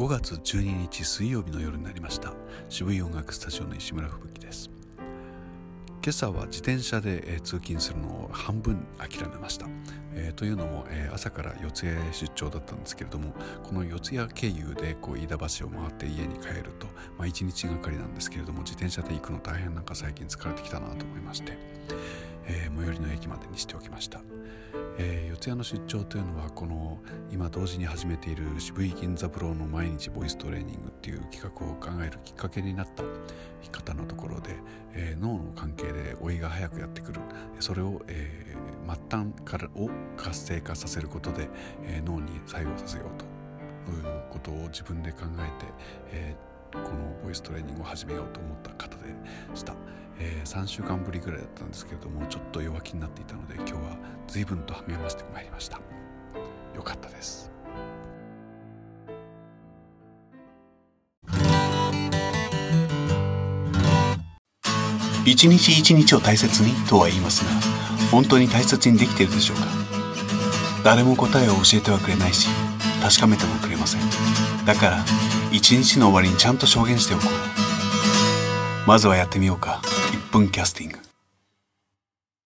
5月12日水曜日の夜になりました。渋い音楽スタジオの石村吹雪です。今朝は自転車で、え、通勤するのを半分諦めました、えー、というのも、えー、朝から四谷へ出張だったんですけれどもこの四谷経由でこう飯田橋を回って家に帰ると、まあ、1日がかりなんですけれども自転車で行くの大変なんか最近疲れてきたなと思いまして、え最寄りの駅までにしておきました。えー、四谷の出張というのはこの今同時に始めている渋井銀座プロの毎日ボイストレーニングっていう企画を考えるきっかけになった方のところで、えー、脳の関係で老いが早くやってくる。それを、えー、末端からを活性化させることで、えー、脳に作用させようということを自分で考えて、えーこのボイストレーニングを始めようと思った方でした、えー、3週間ぶりぐらいだったんですけれどもちょっと弱気になっていたので今日は随分と励ましてまいりました。よかったです。一日一日を大切にとは言いますが本当に大切にできているでしょうか？誰も答えを教えてはくれないし確かめてもくれません。だから一日の終わりにちゃんと証言しておこう。まずはやってみようか。Punkcasting.